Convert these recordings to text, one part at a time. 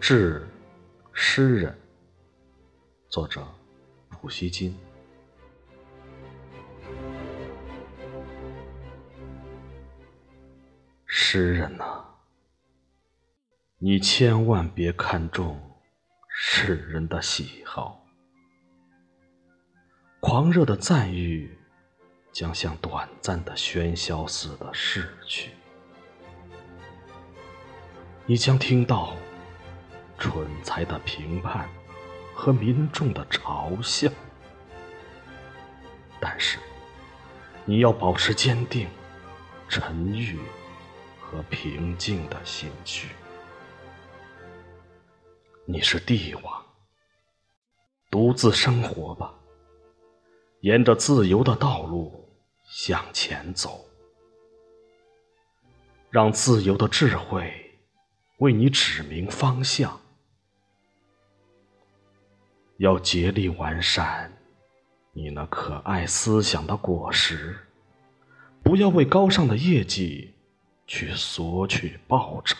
致诗人，作者普希金。诗人呐，你千万别看重世人的喜好，狂热的赞誉将像短暂的喧嚣似的逝去。你将听到蠢材的评判和民众的嘲笑，但是你要保持坚定、沉郁和平静的心绪。你是帝王，独自生活吧，沿着自由的道路向前走，让自由的智慧。为你指明方向，要竭力完善你那可爱思想的果实，不要为高尚的业绩去索取报酬。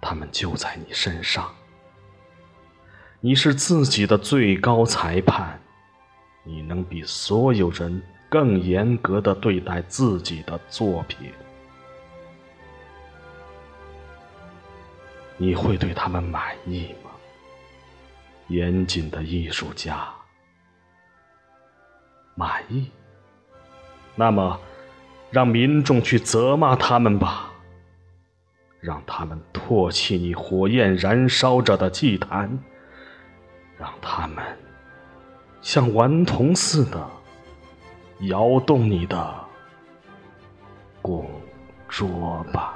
他们就在你身上，你是自己的最高裁判，你能比所有人更严格的对待自己的作品。你会对他们满意吗？严谨的艺术家，满意？那么，让民众去责骂他们吧，让他们唾弃你火焰燃烧着的祭坛，让他们像顽童似的摇动你的供桌吧。